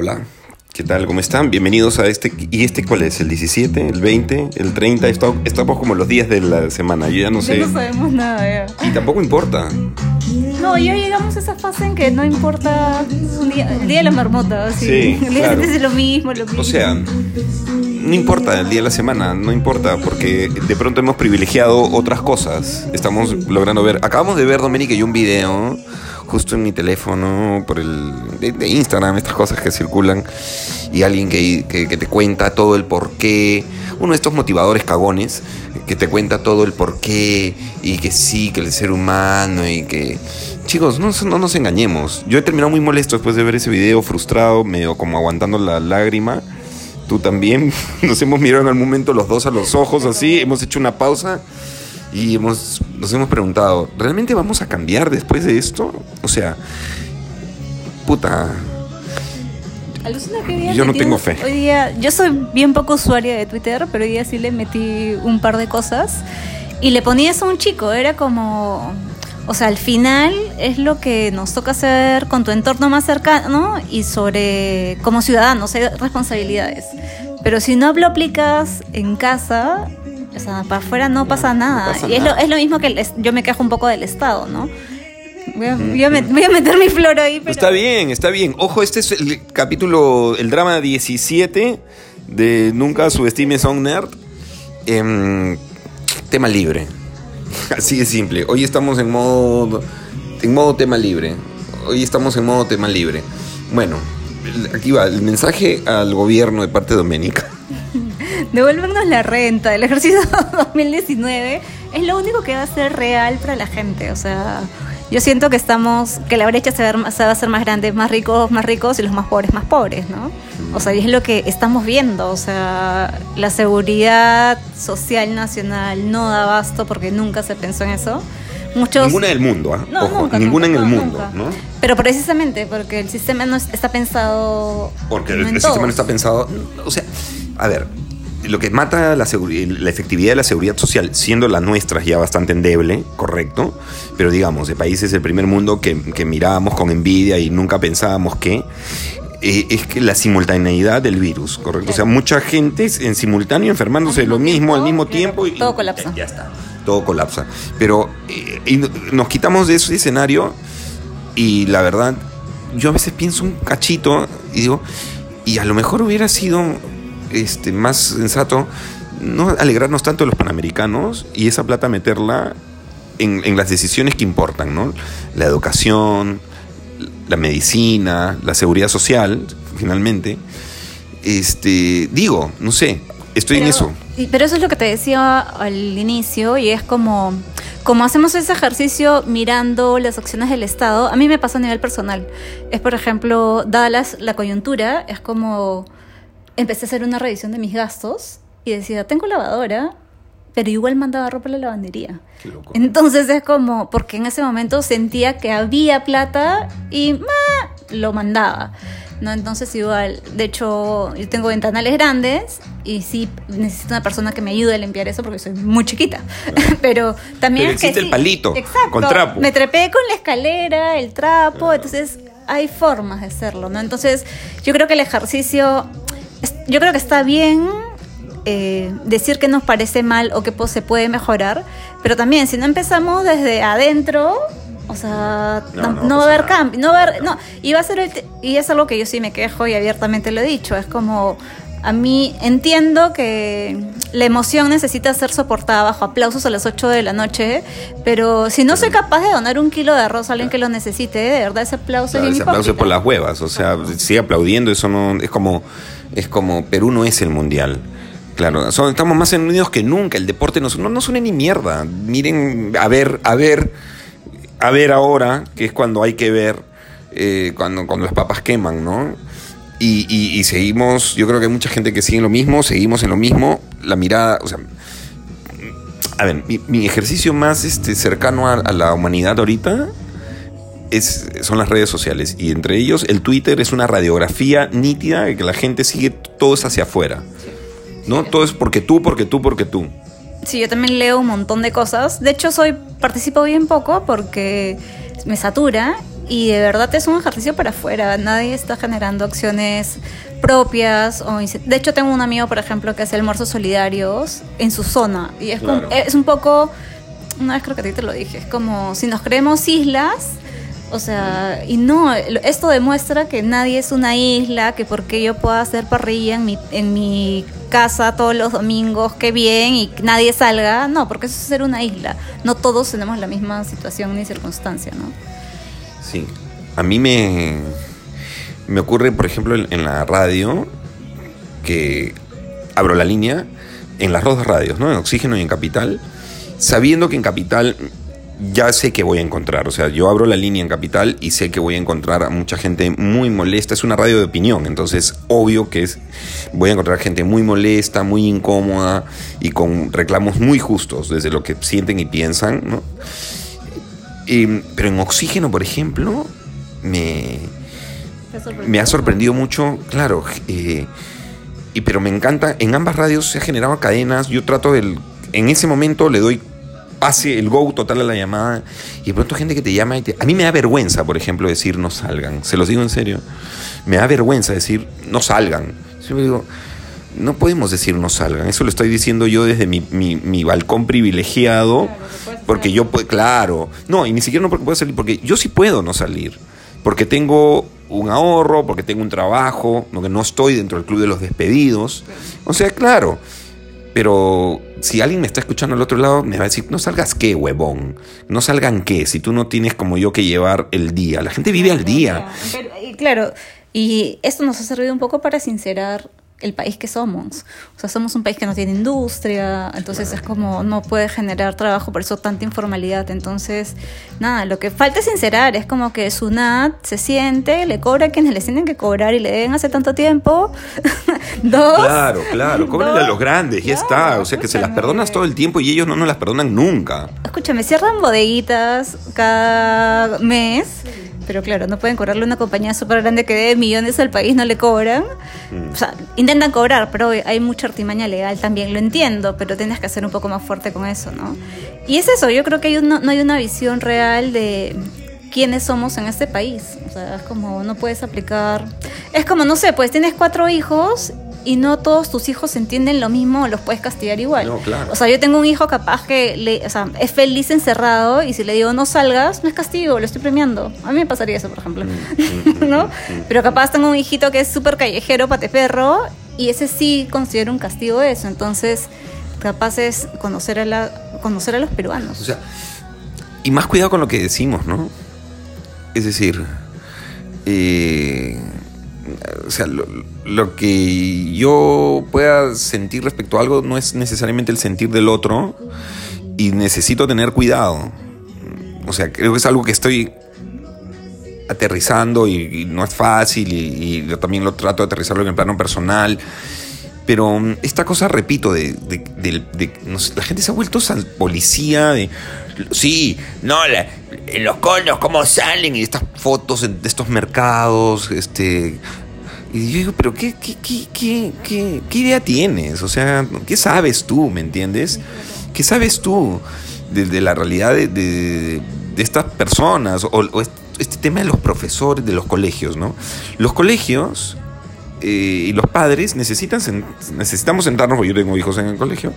Hola, ¿qué tal? ¿Cómo están? Bienvenidos a este. ¿Y este cuál es? ¿El 17? ¿El 20? ¿El 30? Estamos, como los días de la semana, yo ya no sé. Ya no sabemos nada ya. Y tampoco importa. No, ya llegamos a esa fase en que no importa un día- el día de la marmota. Sí, el día claro. siguiente es lo mismo, lo mismo. O sea, no importa el día de la semana, no importa, porque de pronto hemos privilegiado otras cosas. Estamos logrando ver. Acabamos de ver, Dominique, y un video justo en mi teléfono, por el. de, de Instagram, estas cosas que circulan, y alguien que, que- que te cuenta todo el porqué. Uno de estos motivadores cagones que te cuenta todo el porqué y que sí, que el ser humano y que. Chicos, no, no nos engañemos. Yo he terminado muy molesto después de ver ese video, frustrado, medio como aguantando la lágrima. Tú también. Nos hemos mirado en algún momento los dos a los ojos así, hemos hecho una pausa y hemos, nos hemos preguntado, ¿realmente vamos a cambiar después de esto? O sea, puta, Alucina que día Yo no tengo fe. Hoy día, yo soy bien poco usuaria de Twitter, pero hoy día sí le metí un par de cosas. Y le ponía eso a un chico, era como. O sea, al final es lo que nos toca hacer con tu entorno más cercano y sobre. como ciudadanos, hay responsabilidades. Pero si no lo aplicas en casa, o sea, para afuera no pasa nada. pasa y es lo, nada. es lo mismo que el yo me quejo un poco del Estado, ¿no? Voy a, voy a met- voy a meter mi flor ahí, pero. Está bien, está bien. Ojo, este es el capítulo, el drama 17 de Nunca subestimes a un nerd. Em, tema libre. Así de simple. Hoy estamos en modo, en modo tema libre. Hoy estamos en modo tema libre. Bueno, el- aquí va el mensaje al gobierno de parte de Doménica. Devuélvenos la renta del ejercicio 2019 es lo único que va a ser real para la gente. O sea, yo siento que estamos, que la brecha se va, a ver- se va a hacer más grande, más ricos, más ricos y los más pobres, más pobres, ¿no? O sea, y es lo que estamos viendo. O sea, la seguridad social nacional no da abasto porque nunca se pensó en eso. Muchos, Ninguna del mundo, ¿ah? No, Ojo, nunca, ninguna nunca, en el no, mundo, nunca. ¿no? Pero precisamente porque el sistema no es- está pensado. Porque el, sistema no está pensado. O sea, a ver, lo que mata la, la efectividad de la seguridad social, siendo la nuestra ya bastante endeble, correcto, pero digamos, de países del primer mundo que, que mirábamos con envidia y nunca pensábamos que. eh, es que la simultaneidad del virus, ¿correcto? O sea, mucha gente en simultáneo enfermándose de lo mismo al mismo tiempo y todo colapsa. Ya está, todo colapsa. Pero eh, y nos quitamos de ese escenario y la verdad, yo a veces pienso un cachito y digo, y a lo mejor hubiera sido este, más sensato no alegrarnos tanto de los panamericanos y esa plata meterla en, en las decisiones que importan, ¿no? La educación, la medicina, la seguridad social, finalmente. Este, digo, no sé, estoy en eso. Pero eso es lo que te decía al inicio y es como, como hacemos ese ejercicio mirando las acciones del Estado, a mí me pasa a nivel personal. Es, por ejemplo, dada las- la coyuntura, es como empecé a hacer una revisión de mis gastos y decía, tengo lavadora, pero igual mandaba ropa a la lavandería. Qué loco. Entonces es como, porque en ese momento sentía que había plata y ¡ma! lo mandaba. ¿no? Entonces igual, de hecho, yo tengo ventanales grandes y sí necesito una persona que me ayude a limpiar eso porque soy muy chiquita. Pero también Pero es que existe el sí- palito, Exacto. con trapo. Me trepé con la escalera, el trapo, entonces hay formas de hacerlo, ¿no? Entonces, yo creo que el ejercicio, yo creo que está bien eh, decir que nos parece mal o que pues, se puede mejorar, pero también si no empezamos desde adentro, o sea, No, no no, va a haber cambio, no va a haber, no, y va a ser el y es algo que yo sí me quejo y abiertamente lo he dicho, es como a mí entiendo que la emoción necesita ser soportada bajo aplausos a las 8 de la noche, pero si no soy capaz de donar un kilo de arroz a alguien que lo necesite, de verdad ese aplauso Claro, es ese aplauso es por las huevas, o sea, sigue aplaudiendo, eso no es como es como Perú no es el mundial. Claro, son- estamos más unidos que nunca, el deporte nos, no nos une ni mierda. Miren, a ver, a ver, a ver ahora, que es cuando hay que ver, eh, cuando, cuando las papas queman, ¿no? Y, y- y seguimos, yo creo que hay mucha gente que sigue en lo mismo, seguimos en lo mismo, la mirada, o sea, a ver, mi, mi ejercicio más este, cercano a, a la humanidad ahorita es, son las redes sociales y entre ellos el Twitter es una radiografía nítida de que la gente sigue todo es hacia afuera. ¿No? Todo es porque tú, porque tú, porque tú. Sí, yo también leo un montón de cosas. De hecho, soy participo bien poco porque me satura y de verdad es un ejercicio para afuera. Nadie está generando acciones propias. O, de hecho, tengo un amigo, por ejemplo, que hace almuerzos solidarios en su zona. Y es, como- es un poco, una vez creo que a ti te lo dije, es como si nos creemos islas. O sea, y no, esto demuestra que nadie es una isla, que porque yo pueda hacer parrilla en mi, en mi casa todos los domingos, qué bien, y nadie salga. No, porque eso es ser una isla. No todos tenemos la misma situación ni circunstancia, ¿no? Sí. A mí me, me ocurre, por ejemplo, en, la radio, que abro la línea en las dos radios, ¿no? En Oxígeno y en Capital, sabiendo que en Capital ya sé que voy a encontrar. O sea, yo abro la línea en Capital y sé que voy a encontrar a mucha gente muy molesta. Es una radio de opinión, entonces obvio que es, voy a encontrar gente muy molesta, muy incómoda y con reclamos muy justos desde lo que sienten y piensan, ¿no? Eh, pero en Oxígeno, por ejemplo, me, me ha sorprendido mucho, claro, eh, y, pero me encanta, en ambas radios se ha generado cadenas, yo trato del, en ese momento le doy pase el go total a la llamada y de pronto gente que te llama y te, a mí me da vergüenza, por ejemplo, decir no salgan, se los digo en serio, me da vergüenza decir no salgan. Yo digo, no podemos decir no salgan, eso lo estoy diciendo yo desde mi, mi, mi balcón privilegiado, claro, porque yo puedo, claro, no, y ni siquiera no porque puedo salir, porque yo sí puedo no salir, porque tengo un ahorro, porque tengo un trabajo, porque no estoy dentro del club de los despedidos, o sea, claro, pero si alguien me está escuchando al otro lado, me va a decir, no salgas qué, huevón, no salgan qué, si tú no tienes como yo que llevar el día, la gente vive al día. Pero, y claro, y esto nos ha servido un poco para sincerar el país que somos. O sea, somos un país que no tiene industria, entonces es como no puede generar trabajo, por eso tanta informalidad. Entonces, nada, lo que falta es sincerar, es como que SUNAT se siente, le cobra a quienes le tienen que cobrar y le deben hace tanto tiempo. dos. Claro, claro, cóbrenle a los grandes, ya está. O sea, que se las perdonas todo el tiempo y ellos no nos las perdonan nunca. Escúchame, cierran bodeguitas cada mes. Pero claro, no pueden cobrarle a una compañía súper grande que debe millones al país, no le cobran. Mm. O sea, intentan cobrar, pero hay mucha artimaña legal también, lo entiendo, pero tienes que ser un poco más fuerte con eso, ¿no? Y es eso, yo creo que hay una, no hay una visión real de quiénes somos en este país. O sea, es como no puedes aplicar... Es como, no sé, pues tienes cuatro hijos y no todos tus hijos entienden lo mismo, los puedes castigar igual. No, claro. O sea, yo tengo un hijo capaz que le, o sea, es feliz encerrado y si le digo no salgas, no es castigo, lo estoy premiando. A mí me pasaría eso, por ejemplo. Mm, ¿No? Pero capaz tengo un hijito que es súper callejero, pateperro, y ese sí considero un castigo eso. Entonces, capaz es conocer a, la, conocer a los peruanos. O sea, y más cuidado con lo que decimos, ¿no? Es decir, eh, o sea, lo, lo, que yo pueda sentir respecto a algo no es necesariamente el sentir del otro y necesito tener cuidado. O sea, creo que es algo que estoy aterrizando y, no es fácil y, yo también lo trato de aterrizarlo en el plano personal. Pero mm, esta cosa, repito, de, la gente se ha vuelto policía. Sí, no, la, los conos, cómo salen y estas fotos de estos mercados, este... Y yo digo, pero ¿qué, qué, qué, qué, qué, idea tienes? O sea, ¿qué sabes tú, me entiendes? ¿Qué sabes tú de, de la realidad de, de, de, estas personas? O, o este tema de los profesores de los colegios, ¿no? Los colegios eh, y los padres necesitan necesitamos sentarnos, porque yo tengo hijos en el colegio,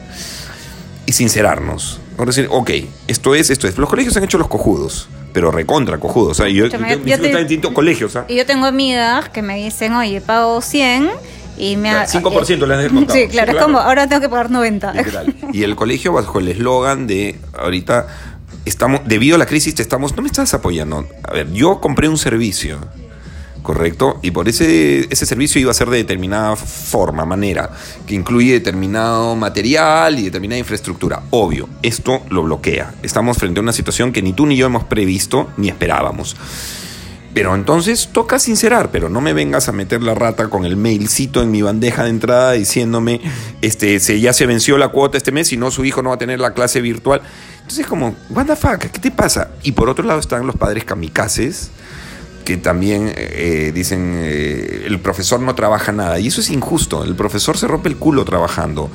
y sincerarnos. Decir, ok, esto es, esto es. Los colegios han hecho los cojudos, pero recontra cojudos. O sea, yo, yo, yo, yo tengo distintos colegios. ¿ah? Y yo tengo amigas que me dicen, oye, pago 100 y me ha, 5% le han descontado. Sí, claro, sí, claro, es como, ahora tengo que pagar 90. Literal. Y el colegio bajo el eslogan de ahorita estamos, debido a la crisis te estamos, no me estás apoyando. A ver, yo compré un servicio ¿correcto? Y por ese, ese servicio iba a ser de determinada forma, manera, que incluye determinado material y determinada infraestructura. Obvio, esto lo bloquea. Estamos frente a una situación que ni tú ni yo hemos previsto ni esperábamos. Pero entonces toca sincerar, pero no me vengas a meter la rata con el mailcito en mi bandeja de entrada diciéndome, este, se, ya se venció la cuota este mes y no su hijo no va a tener la clase virtual. Entonces como, what fuck, ¿qué te pasa? Y por otro lado están los padres kamikazes que también eh, dicen eh, el profesor no trabaja nada. Y eso es injusto. El profesor se rompe el culo trabajando.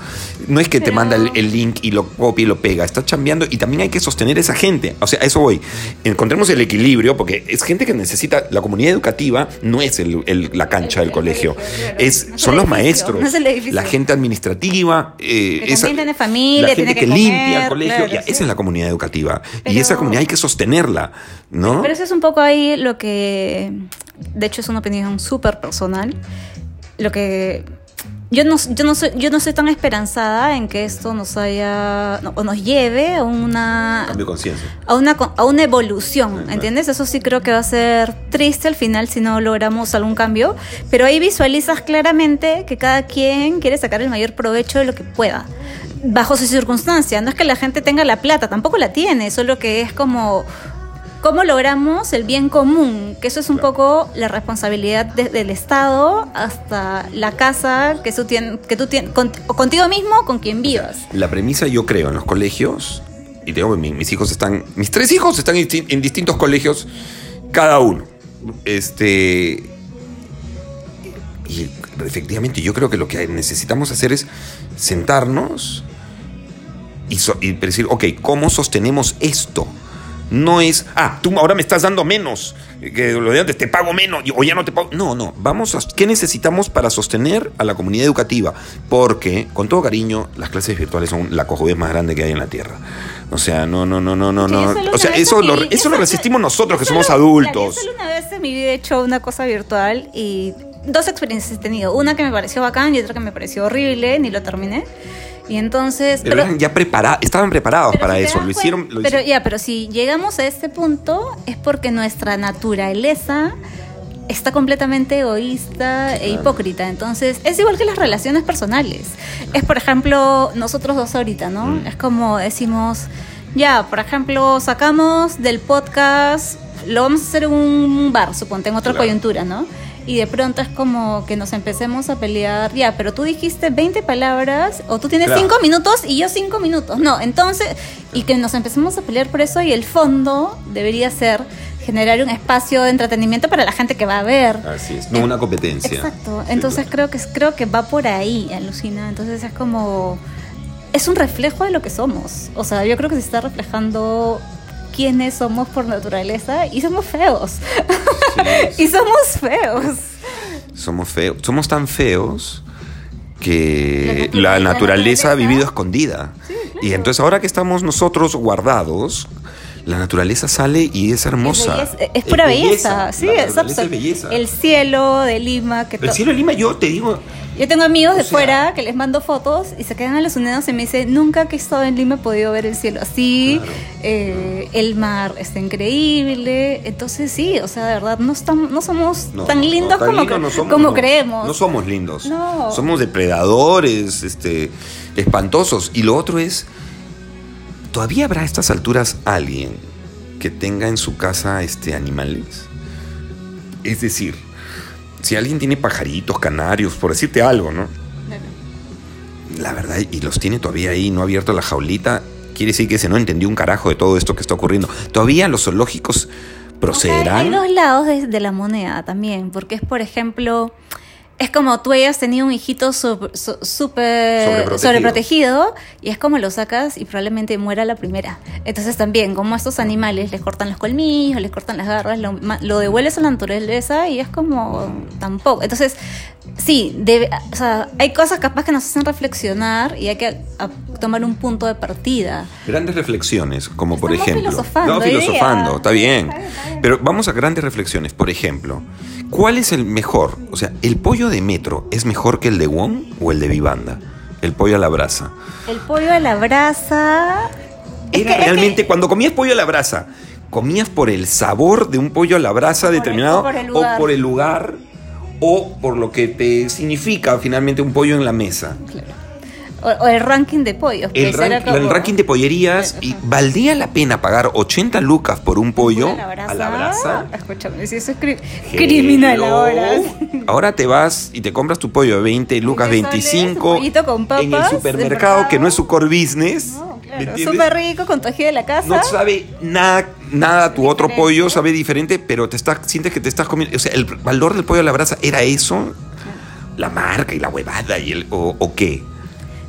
No es que te manda el, el link y lo copia y lo pega. Está chambeando y también hay que sostener a esa gente. O sea a eso voy. Encontremos el equilibrio porque es gente que necesita la comunidad educativa no es el- el- la cancha El- del el colegio. es No son los maestros no la gente administrativa eh, Que también tiene familia, la gente tiene que, que limpia el colegio claro, ya, sí. esa es la comunidad educativa. Y esa comunidad hay que sostenerla ¿no? Pero eso es un poco ahí lo que, de hecho es una opinión súper personal, lo que yo no, yo, no soy, yo no soy tan esperanzada en que esto nos haya, no, o nos lleve a una, cambio de conciencia a una, a una evolución. ¿entiendes? Eso sí creo que va a ser triste al final si no logramos algún cambio, pero ahí visualizas claramente que cada quien quiere sacar el mayor provecho de lo que pueda, bajo su circunstancia. No es que la gente tenga la plata, tampoco la tiene, solo que es como... ¿Cómo logramos el bien común? Que eso es un Claro. poco la responsabilidad desde el Estado hasta la casa que tú tienes, que tú tienes con- contigo mismo con quien vivas. La premisa, yo creo, en los colegios, y tengo mi- mis hijos están, mis tres hijos están en, disti- en distintos colegios, cada uno. Este. Y efectivamente, yo creo que lo que necesitamos hacer es sentarnos y, so- y decir, ok, ¿cómo sostenemos esto? No es, ah, tú ahora me estás dando menos, que lo de antes te pago menos o ya no te pago. No, no, vamos a, ¿qué necesitamos para sostener a la comunidad educativa? Porque, con todo cariño, las clases virtuales son la cojudez más grande que hay en la Tierra. O sea, no, no, no, no, no, no. O sea, eso lo, eso yo lo resistimos nosotros, que somos adultos. Yo solo una vez en mi vida he hecho una cosa virtual y dos experiencias he tenido. Una que me pareció bacán y otra que me pareció horrible, ni lo terminé. Y entonces... Pero, eran ya preparados, estaban preparados para si eso, lo hicieron. pero ya, pero si llegamos a este punto es porque nuestra naturaleza está completamente egoísta e hipócrita. Entonces, es igual que las relaciones personales. Es, por ejemplo, nosotros dos ahorita, ¿no? Mm. Es como decimos, ya, por ejemplo, sacamos del podcast, lo vamos a hacer en un bar, suponte, en otra Claro. coyuntura, ¿no? Y de pronto es como que nos empecemos a pelear, ya, pero tú dijiste 20 palabras o tú tienes Claro. 5 minutos y yo 5 minutos. No, entonces, y que nos empecemos a pelear por eso y el fondo debería ser generar un espacio de entretenimiento para la gente que va a ver. Así es, no una competencia. Exacto. Sí, Entonces claro. creo que creo que va por ahí, alucina. Entonces es como es un reflejo de lo que somos. O sea, yo creo que se está reflejando quiénes somos por naturaleza y somos feos. Sí, y somos feos. somos feos, somos tan feos que La la, natura- la naturaleza ha vivido escondida. Y entonces ahora que estamos nosotros guardados, la naturaleza sale y es hermosa. Es, belleza- es pura belleza. Sí, La es es belleza. El cielo de Lima. Que El cielo de Lima, yo te digo, Yo tengo amigos de sea- fuera que les mando fotos y se quedan alucinados y me dicen, nunca que he estado en Lima he podido ver el cielo así, Claro. eh, el mar está increíble, entonces sí, o sea, de verdad, no, estamos, no somos no, tan no, lindos tan como, cre- somos, como creemos. No somos lindos. No. Somos depredadores, este, espantosos. Y lo otro es, ¿todavía habrá a estas alturas alguien que tenga en su casa este, animales? Es decir, si alguien tiene pajaritos, canarios, por decirte algo, ¿no? La verdad, y los tiene todavía ahí, no ha abierto la jaulita, quiere decir que se no entendió un carajo de todo esto que está ocurriendo. Todavía los zoológicos O sea, hay procederán. dos lados de, de la moneda también, porque es, por ejemplo, es como tú hayas tenido un hijito su- súper Sobreprotegido. sobreprotegido y es como lo sacas y probablemente muera la primera. Entonces también, como a estos animales les cortan los colmillos, les cortan las garras, lo, lo devuelves a la naturaleza y es como tampoco. Entonces, sí, debe, o sea, hay cosas capaz que nos hacen reflexionar y hay que a- tomar un punto de partida. Grandes reflexiones, como por ejemplo. filosofando no, filosofando, bien, está bien. Pero vamos a grandes reflexiones. Por ejemplo, ¿cuál es el mejor? O sea, ¿el pollo de metro es mejor que el de Wong o el de Vivanda? El pollo a la brasa. El pollo a la brasa... es Era que- es que- realmente, cuando comías pollo a la brasa, ¿comías por el sabor de un pollo a la brasa determinado? o por el lugar. o por el lugar? O por lo que te significa finalmente un pollo en la mesa. O, o el ranking de pollos. El, era rank- como- el ranking de pollerías y valdría la pena pagar 80 lucas por un pollo a la brasa. a la brasa. Escúchame, si eso es cri- criminal ahora. Ahora te vas y te compras tu pollo de 20 lucas, Porque sale 25 su pollito con en el supermercado que no es su core business. No, claro. Súper rico, con tu ají de la casa. No sabe nada, nada tu otro Diferente. pollo, sabe diferente, pero te estás, sientes que te estás comiendo. O sea, el valor del pollo a la brasa era eso, la marca y la huevada y el. o, o qué.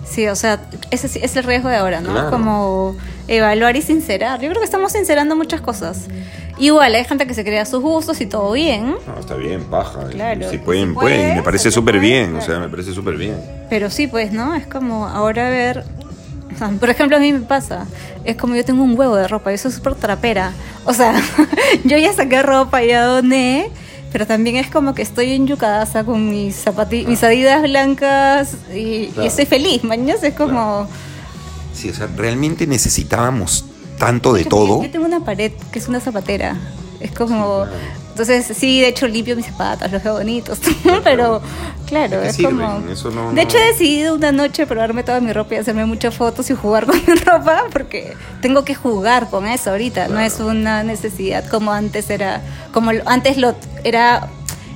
Sí, o sea, ese es el riesgo de ahora, ¿no? Claro. Como evaluar y sincerar. Yo creo que estamos sincerando muchas cosas. Igual, hay gente que se crea sus gustos y todo bien, No, está bien, paja. Claro, Si si pueden, puedes, pueden. Me parece si súper bien. O claro. sea, me parece súper bien. pero sí, pues, ¿no? Es como ahora ver... o sea, por ejemplo, a mí me pasa, es como yo tengo un huevo de ropa, yo soy súper trapera. O sea, yo ya saqué ropa, ya doné, pero también es como que estoy en Yucadasa con mis zapati mis adidas blancas y, Claro. y estoy feliz, mañana es como... Sí, o sea, realmente necesitábamos tanto de Yo- todo. Yo tengo una pared que es una zapatera. Es como. Entonces, sí, de hecho, limpio mis zapatos, los veo bonitos. pero, claro, ¿De qué es sirven? como. Eso no- de hecho, no- he decidido una noche probarme toda mi ropa y hacerme muchas fotos y jugar con mi ropa porque tengo que jugar con eso ahorita. No es una necesidad como antes era. Como antes lo era.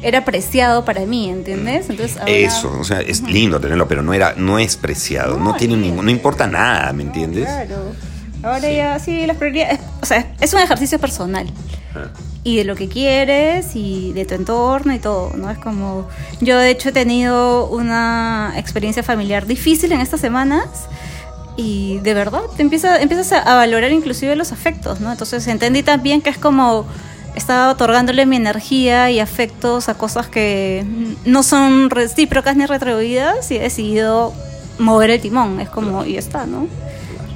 Era preciado para mí, ¿entiendes? Entonces, ahora- Eso, o sea, es lindo tenerlo, pero no era, no es preciado, no, No, tiene sí. ningún, no importa nada, ¿me entiendes? Claro. Ahora ya, sí, las prioridades. O sea, es un ejercicio personal. Ah. Y de lo que quieres y de tu entorno y todo, ¿no? Es como yo de hecho he tenido una experiencia familiar difícil en estas semanas y de verdad te empieza, empiezas a, valorar inclusive los afectos, ¿no? Entonces entendí también que es como estaba otorgándole mi energía y afectos a cosas que no son recíprocas ni retribuidas y he decidido mover el timón, es como y está, ¿no?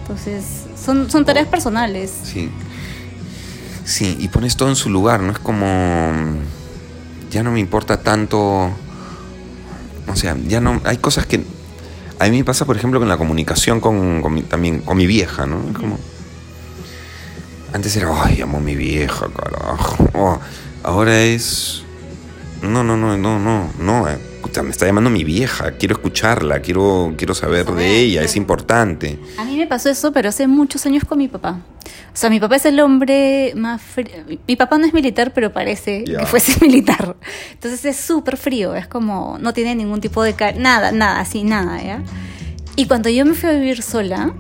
Entonces son, son tareas personales. Sí. Sí, y pones todo en su lugar, no es como. Ya no me importa tanto. O sea, ya no. Hay cosas que. A mí me pasa, por ejemplo, con la comunicación con, mi, también con mi vieja, ¿no? Es como. Antes era, ay, amo a mi vieja, carajo. Oh, ahora es. No, no, no, no, no, no. eh, me está llamando mi vieja. Quiero escucharla, quiero, quiero saber de ella, es importante. A mí me pasó eso, pero hace muchos años con mi papá. O sea, mi papá es el hombre más frío. Mi papá no es militar, pero parece que fuese militar. Entonces es súper frío, es como, no tiene ningún tipo de... Nada, nada, así, nada, ¿ya? Y cuando yo me fui a vivir sola,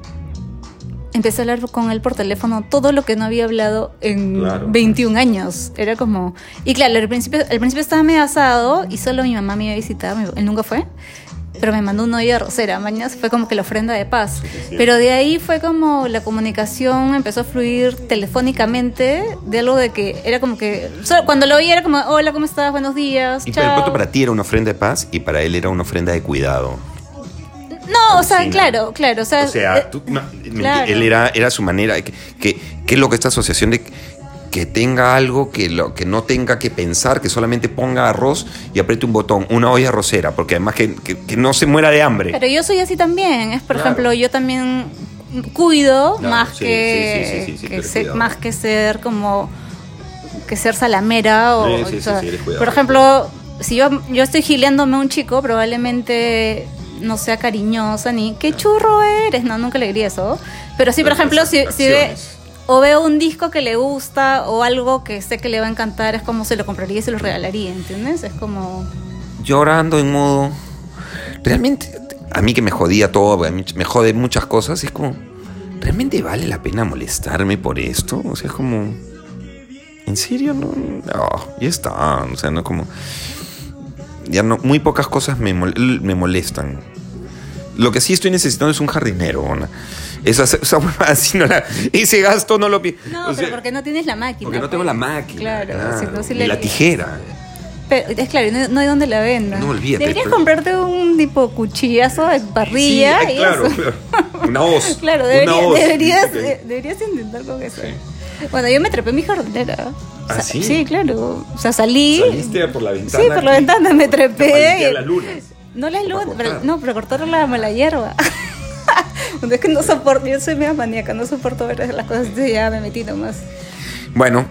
empecé a hablar con él por teléfono todo lo que no había hablado en Claro. 21 años. Era como... Y claro, al principio, al principio estaba medio asado y solo mi mamá me iba a visitar, él nunca fue. Pero me mandó una olla rosera, mañana fue como que la ofrenda de paz. Pero de ahí fue como la comunicación empezó a fluir telefónicamente, de algo de que era como que... solo cuando lo oía era como, hola, ¿cómo estás? Buenos días. Y de chao". para ti era una ofrenda de paz y para él era una ofrenda de cuidado. No, o sea, claro, claro. O sea, O sea, eh, tú- ma- claro. él era, era su manera. Que, que, que es lo que esta asociación de que tenga algo que, lo, que no tenga que pensar, que solamente ponga arroz y apriete un botón, una olla arrocera, porque además que, que- que no se muera de hambre. Pero yo soy así también. Es, por Claro. ejemplo, yo también cuido más sí, que, sí, sí, ser, más que ser como que ser salamera o, Sí, sí, o sí, sea, sí, eres cuidadora. por ejemplo, si yo yo estoy gileándome a un chico, probablemente no sea cariñosa ni qué churro eres, no, nunca le diría eso. Pero sí, por ejemplo, si, si ve o veo un disco que le gusta o algo que sé que le va a encantar, es como se lo compraría y se lo regalaría, ¿entiendes? Es como Yo ahora ando en modo. Realmente, a mí que me jodía todo, me jode muchas cosas, es como. ¿Realmente vale la pena molestarme por esto? O sea, es como. ¿En serio? No, no, ya está. O sea, no como. Ya no, muy pocas cosas me, mol- me molestan. Lo que sí estoy necesitando es un jardinero. Ona. Esa, esa así no la- ese gasto no lo pi- No, o sea, pero porque no tienes la máquina. porque no tengo pues. la máquina. Claro, si no, sí ni le- la tijera. Pero, es claro, no, no hay donde la venda. No, olvídate, Deberías pero- comprarte un tipo cuchillazo de parrilla Sí, y claro, eso. claro. Una hoz. Claro, Una debería- hoz. deberías, Sí. de- deberías intentar con eso. Bueno, yo me trepé mi jardinera. ¿Ah, sea, sí? claro. O sea, salí. Saliste por la ventana. Sí, por la ventana me trepé. las lunas. No las lunas, pero- no, para cortar la mala hierba. es que no soporto, yo soy media maníaca, no soporto ver las cosas, entonces ya me metí nomás. Bueno,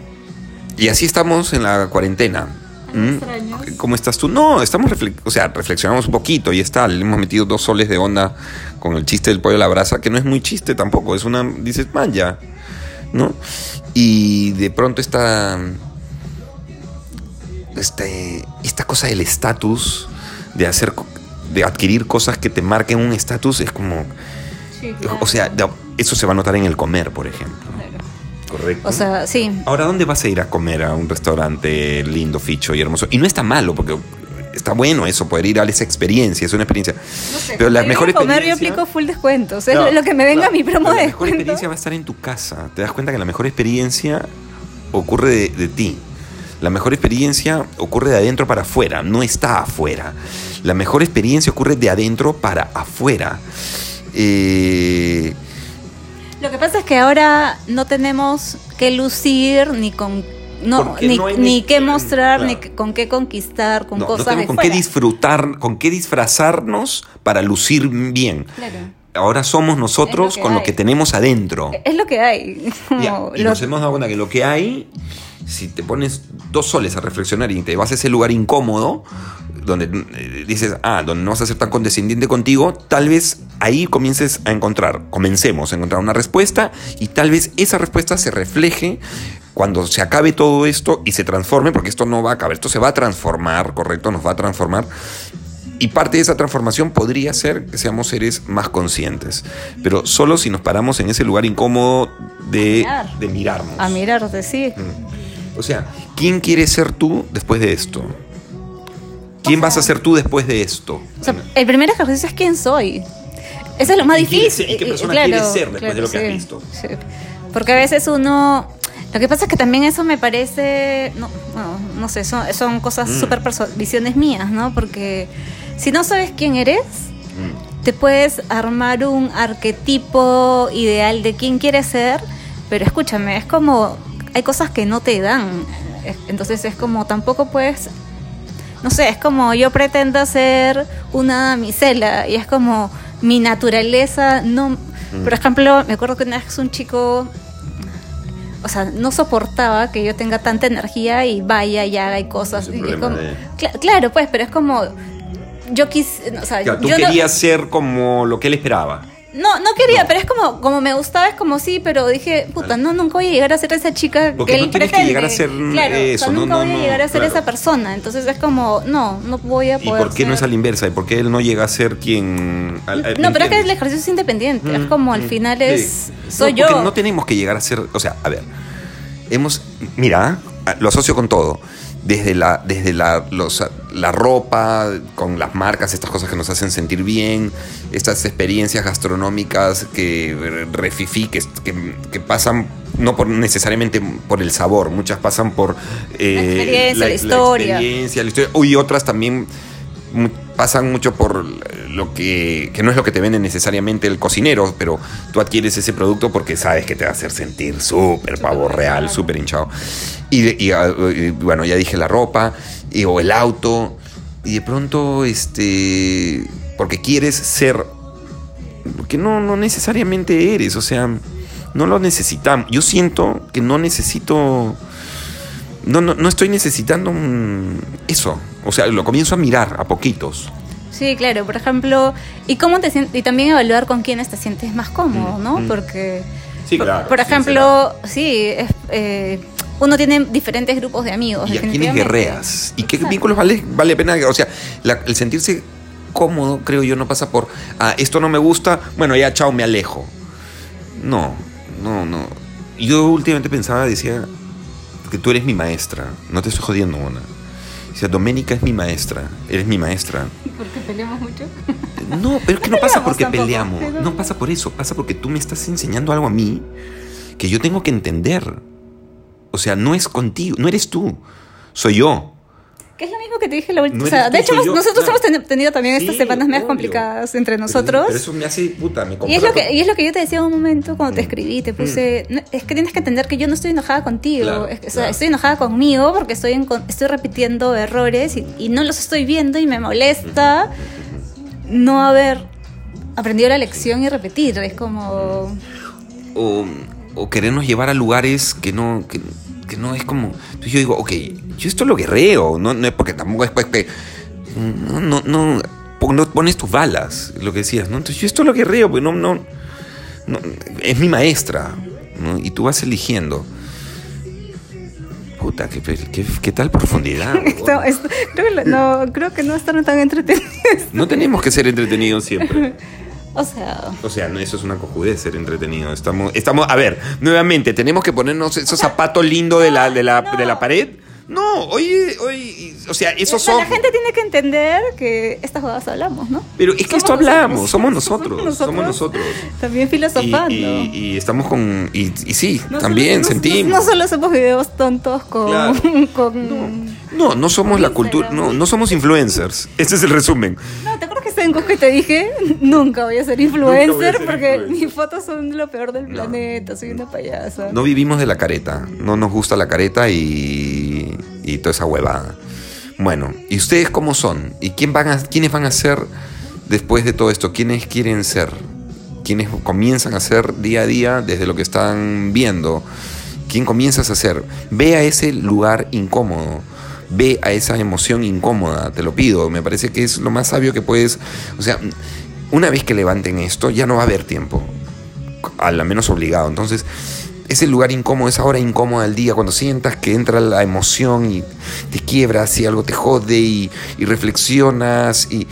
y así estamos en la cuarentena. ¿Mm? ¿Cómo estás tú? No, estamos o sea, reflexionamos un poquito y está. Le hemos metido dos soles de onda con el chiste del pollo a la brasa, que no es muy chiste tampoco. Es una. Dices, man, ya. ¿No? Y de pronto esta. Este, esta cosa del estatus, de hacer. de adquirir cosas que te marquen un estatus, es como. Sí, claro. O sea, eso se va a notar en el comer, por ejemplo. Correcto. O sea, sí. Ahora, ¿dónde vas a ir a comer a un restaurante lindo, ficho y hermoso? Y no está malo, porque está bueno eso, poder ir a esa experiencia, es una experiencia. No sé, Pero la cuando mejor voy a comer yo aplico full descuento. O sea, No, lo que me venga no, a mi promo de La mejor descuento. experiencia va a estar en tu casa. Te das cuenta que la mejor experiencia ocurre de, de ti. La mejor experiencia ocurre de adentro para afuera, no está afuera. La mejor experiencia ocurre de adentro para afuera. Eh, Lo que pasa es que ahora no tenemos que lucir ni con no, ni, no ni qué mostrar, claro. ni que- con qué conquistar, con no, cosas con qué disfrutar, con qué disfrazarnos para lucir bien. Claro. Ahora somos nosotros lo con lo que tenemos adentro. Es lo que hay. Ya, y nos hemos dado cuenta que lo que hay, si te pones dos soles a reflexionar y te vas a ese lugar incómodo, donde eh, dices, ah, donde no vas a ser tan condescendiente contigo, tal vez ahí comiences a encontrar, comencemos a encontrar una respuesta y tal vez esa respuesta se refleje cuando se acabe todo esto y se transforme, porque esto no va a acabar, esto se va a transformar, correcto, nos va a transformar. Y parte de esa transformación podría ser que seamos seres más conscientes, pero solo si nos paramos en ese lugar incómodo de, Mirar. de mirarnos. a mirarte, sí. O sea, ¿quién quieres ser tú después de esto? ¿Quién vas a ser tú después de esto? O sea, el primer ejercicio es quién soy. Eso es lo más ¿Y quién difícil. y qué persona claro, quieres ser después claro, de lo que has visto? sí. Porque a veces uno... Lo que pasa es que también eso me parece... No, no, no sé, son, son cosas Mm. súper visiones mías, ¿no? Porque si no sabes quién eres, Mm. te puedes armar un arquetipo ideal de quién quieres ser, pero escúchame, es como... Hay cosas que no te dan. Es- Entonces es como tampoco puedes no sé, es como yo pretendo ser una damisela y es como mi naturaleza no Mm. por ejemplo me acuerdo que una vez un chico o sea no soportaba que yo tenga tanta energía y vaya y haga y cosas y- como- de- claro pues pero es como yo quis o sea Claro, tú yo no- querías ser como lo que él esperaba. No, no quería, No. pero es como, como me gustaba, es como sí, pero dije, puta, no, nunca voy a llegar a ser esa chica Porque que no él tienes que llegar a ser claro, eso, o sea, no, nunca no, voy a llegar a ser claro. esa persona. Entonces es como, no, no voy a ¿Y poder. por qué no es a la inversa? ¿Y por qué él no llega a ser quien... al- al- No, pero es que el ejercicio es independiente. es Mm, como al mm, final sí. es. Soy yo. porque No tenemos que llegar a ser. O sea, a ver. Hemos. Mira, lo asocio con todo. Desde la, desde la, los- la ropa, con las marcas, estas cosas que nos hacen sentir bien, estas experiencias gastronómicas que refifí, que, que, que pasan no por necesariamente por el sabor, muchas pasan por eh, experiencia, la historia. experiencia, la historia, y otras también pasan mucho por lo que, que no es lo que te vende necesariamente el cocinero, pero tú adquieres ese producto porque sabes que te va a hacer sentir súper pavo real, súper hinchado. Y, de- y, ah, y, bueno, ya dije la ropa, y, o el auto, y de pronto, este, porque quieres ser lo que no, no necesariamente eres, o sea, no lo necesitamos. Yo siento que no necesito... No, no, no estoy necesitando un- eso. O sea, lo comienzo a mirar a poquitos. Sí, claro. Por ejemplo, y cómo te sientes, y también evaluar con quiénes te sientes más cómodo, Mm, ¿no? mm. Porque. Sí, claro, Por ejemplo, sí, es, eh, uno tiene diferentes grupos de amigos. Y a definitivamente. guerreas. ¿Y qué Exacto. vínculos vale, vale la pena? O sea, la- el sentirse cómodo, creo yo, no pasa por, ah, esto no me gusta, bueno, ya, chao, me alejo. No, no, no. Yo últimamente pensaba, decía, que tú eres mi maestra. No te estoy jodiendo, Mona. Decía, Doménica es mi maestra. Eres mi maestra. Porque peleamos mucho. No, pero es que no pasa porque tampoco. peleamos. No pasa por eso. Pasa porque tú me estás enseñando algo a mí que yo tengo que entender. O sea, no es contigo, no eres tú. Soy yo. Que es lo mismo que te dije la última. No o sea, de hecho, yo, nosotros claro. hemos ten- tenido también estas Sí, semanas más complicadas entre nosotros. Pero, eso me hace puta, me y es, lo que, y es lo que yo te decía en un momento cuando te Mm. escribí, te puse, no, es que tienes que entender que yo no estoy enojada contigo, Claro, es que, o sea, claro. estoy enojada conmigo porque estoy, en estoy repitiendo errores y, y no los estoy viendo y me molesta no haber aprendido la lección y repetir, es como... o, o querernos llevar a lugares que no, que, que no es como. Entonces yo digo, ok, yo esto lo guerreo, no, no es porque tampoco es pues que. No, no, no, pon- no pones tus balas, lo que decías, ¿no? Entonces yo esto lo guerreo, porque no, no, no, es mi maestra, ¿no? Y tú vas eligiendo. Puta, qué, qué, qué tal profundidad. Creo, que no, creo que no están tan entretenidos. No tenemos que ser entretenidos siempre. O sea, O sea, no, eso es una cojudez ser entretenido. Estamos, estamos, a ver, nuevamente, tenemos que ponernos esos zapatos lindos de la, de la, no. de la pared. No, oye, oye, o sea, esos o sea, son. la gente tiene que entender que estas jugadas hablamos, ¿no? Pero es que Somos esto hablamos, somos nosotros. nosotros, somos nosotros. También filosofando. y- y estamos con. Y, y sí, No también solo- sentimos. No, solo hacemos videos tontos con. Claro. con... No, no somos la cultura, no, no somos influencers. Ese es el resumen. No, ¿te acuerdas que Cusco y te dije? Nunca voy a ser influencer voy a ser porque influencer. mis fotos son lo peor del planeta, soy una payasa. No vivimos de la careta, no nos gusta la careta y, y toda esa huevada. Bueno, ¿y ustedes cómo son? ¿Y quién van a, quiénes van a ser después de todo esto? ¿Quiénes quieren ser? ¿Quiénes comienzan a ser día a día desde lo que están viendo? ¿Quién comienzas a ser? Ve a ese lugar incómodo. Ve a esa emoción incómoda, te lo pido. Me parece que es lo más sabio que puedes. O sea, una vez que levanten esto, ya no va a haber tiempo a la menos obligado. Entonces, ese lugar incómodo, esa hora incómoda del día, cuando sientas que entra la emoción y te quiebras y algo te jode y, reflexionas y,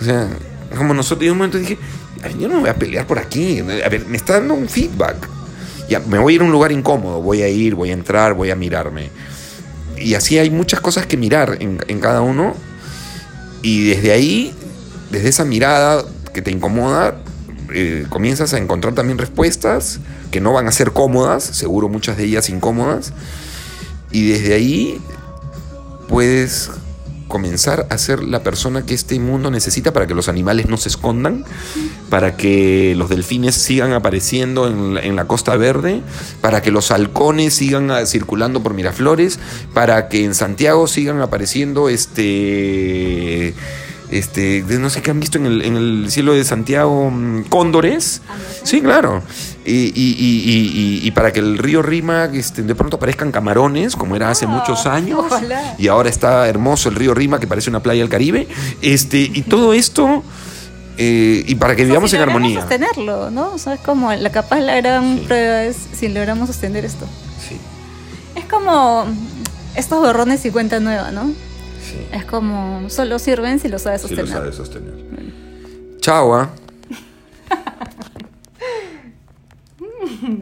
o sea, como nosotros, y en un momento dije, "Ay, yo no me voy a pelear por aquí, a ver, me está dando un feedback. Ya, me voy a ir a un lugar incómodo, voy a ir, voy a entrar, voy a mirarme. Y así hay muchas cosas que mirar en, en cada uno. Y desde ahí, desde esa mirada que te incomoda, eh, comienzas a encontrar también respuestas que no van a ser cómodas, seguro muchas de ellas incómodas. Y desde ahí puedes comenzar a ser la persona que este mundo necesita para que los animales no se escondan, para que los delfines sigan apareciendo en la, Costa Verde, para que los halcones sigan ah, circulando por Miraflores, para que en Santiago sigan apareciendo este este, no sé qué han visto en el, en el cielo de Santiago, mm, cóndores. Sí, claro. Y, y- y- y- y- y para que el río Rima este, de pronto aparezcan camarones, como era hace Ah, muchos años. Y ahora está hermoso el río Rima, que parece una playa del Caribe. Este, y todo esto, eh, y para que vivamos si en armonía. sostenerlo, ¿no? O sea, es como la capaz la gran Sí. prueba es si logramos sostener esto. Sí, Es como estos borrones y cuenta nueva, ¿no? Sí. Es como solo sirven si lo sabes sostener. lo sabes sostener. Chao, ¿ah?